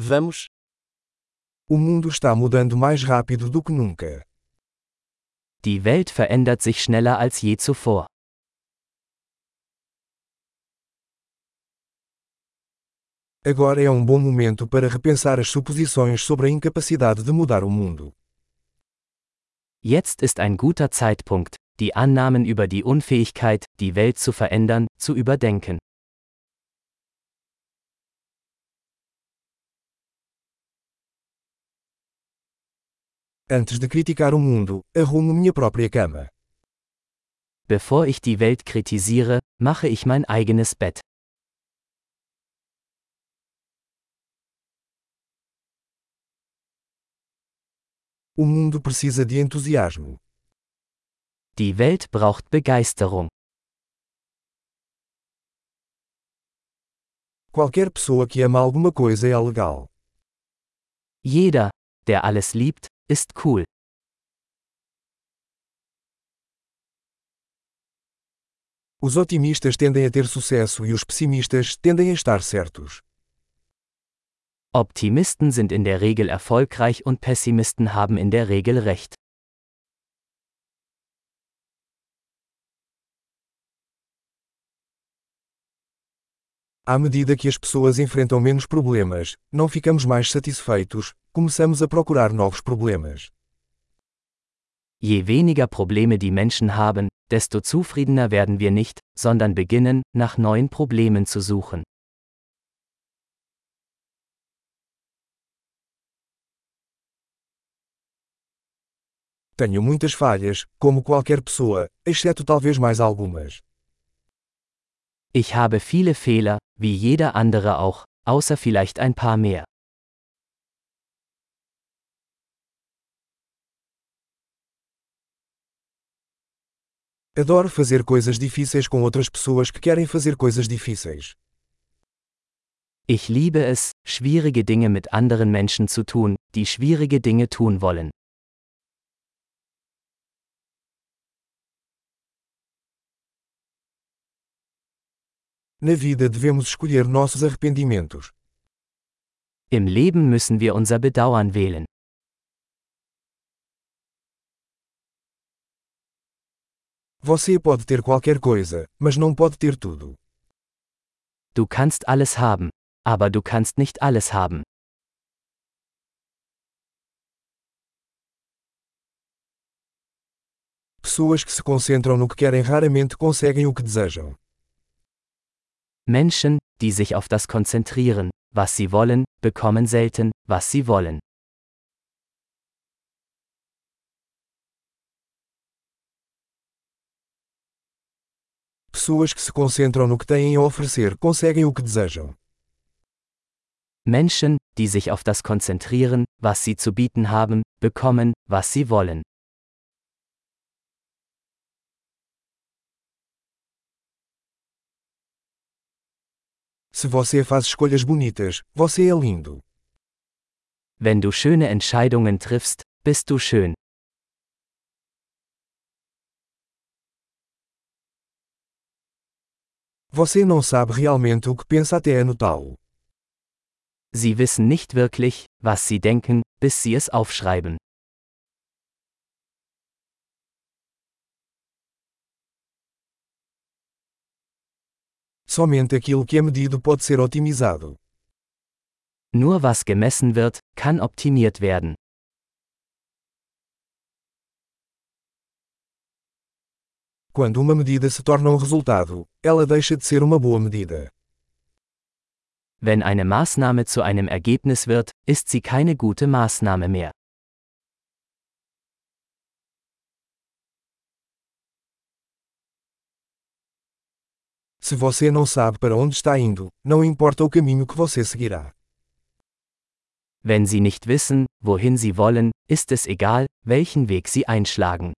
Vamos. O mundo está mudando mais rápido do que nunca. Die Welt verändert sich schneller als je zuvor. Agora é um bom momento para repensar as suposições sobre a incapacidade de mudar o mundo. Jetzt ist ein guter Zeitpunkt, die Annahmen über die Unfähigkeit, die Welt zu verändern, zu überdenken. Antes de criticar o mundo, arrumo minha própria cama. Bevor ich die Welt kritisiere, mache ich mein eigenes Bett. O mundo precisa de entusiasmo. Die Welt braucht Begeisterung. Qualquer pessoa que ama alguma coisa é legal. Jeder, der alles liebt, ist cool. Os otimistas tendem a ter sucesso e os pessimistas tendem a estar certos. Optimisten sind in der Regel erfolgreich und Pessimisten haben in der Regel recht. À medida que as pessoas enfrentam menos problemas, não ficamos mais satisfeitos, começamos a procurar novos problemas. Je weniger Probleme die Menschen haben, desto zufriedener werden wir nicht, sondern beginnen, nach neuen Problemen zu suchen. Tenho muitas falhas, como qualquer pessoa, exceto talvez mais algumas. Ich habe viele Fehler, wie jeder andere auch, außer vielleicht ein paar mehr. Adoro fazer coisas difíceis com outras pessoas que querem fazer coisas difíceis. Ich liebe es, schwierige Dinge mit anderen Menschen zu tun, die schwierige Dinge tun wollen. Na vida devemos escolher nossos arrependimentos. Im Leben müssen wir unser Bedauern wählen. Você pode ter qualquer coisa, mas não pode ter tudo. Du kannst alles haben, aber du kannst nicht alles haben. Pessoas que se concentram no que querem raramente conseguem o que desejam. Menschen, die sich auf das konzentrieren, was sie wollen, bekommen selten, was sie wollen. Pessoas que se concentram no que têm a oferecer conseguem o que desejam. Menschen, die sich auf das konzentrieren, was sie zu bieten haben, bekommen, was sie wollen. Se você faz escolhas bonitas, você é lindo. Wenn du schöne Entscheidungen triffst, bist du schön. Você não sabe realmente o que pensa até anotá-lo. Sie wissen nicht wirklich, was sie denken, bis sie es aufschreiben. Somente aquilo que é medido pode ser otimizado. Nur was gemessen wird, kann optimiert werden. Quando uma medida se torna um resultado, ela deixa de ser uma boa medida. Wenn eine Maßnahme zu einem Ergebnis wird, ist sie keine gute Maßnahme mehr. Se você não sabe para onde está indo, não importa o caminho que você seguirá. Wenn Sie nicht wissen, wohin Sie wollen, ist es egal, welchen Weg Sie einschlagen.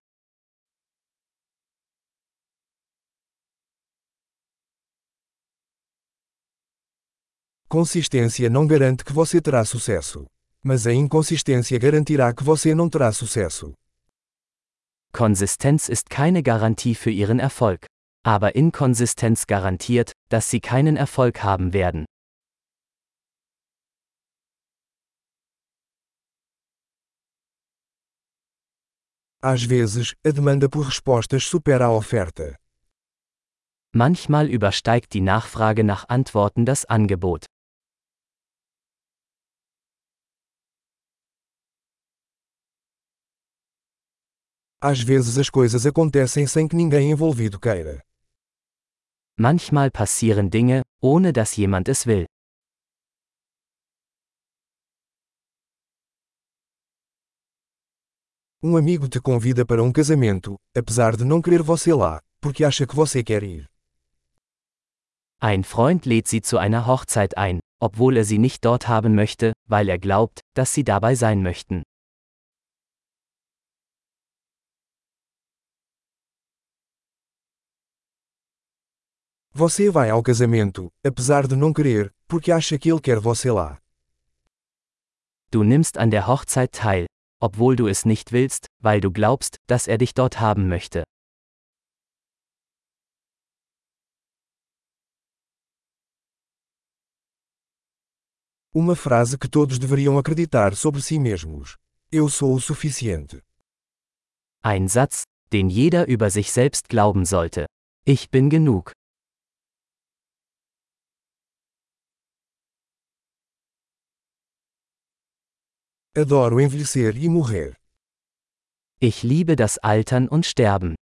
Consistência não garante que você terá sucesso. Mas a inconsistência garantirá que você não terá sucesso. Konsistenz ist keine Garantie für ihren Erfolg. Aber Inkonsistenz garantiert, dass sie keinen Erfolg haben werden. Às vezes, a demanda por respostas supera a oferta. Manchmal übersteigt die Nachfrage nach Antworten das Angebot. Às vezes as coisas acontecem sem que ninguém envolvido queira. Manchmal passieren Dinge, ohne dass jemand es will. Um amigo te convida para um casamento, apesar de não querer você lá, porque acha que você quer ir. Ein Freund lädt sie zu einer Hochzeit ein, obwohl er sie nicht dort haben möchte, weil er glaubt, dass sie dabei sein möchten. Você vai ao casamento, apesar de não querer, porque acha que ele quer você lá. Du nimmst an der Hochzeit teil, obwohl du es nicht willst, weil du glaubst, dass er dich dort haben möchte. Uma frase que todos deveriam acreditar sobre si mesmos. Eu sou o suficiente. Ein Satz, den jeder über sich selbst glauben sollte. Ich bin genug. Adoro envelhecer e morrer. Ich liebe das Altern und Sterben.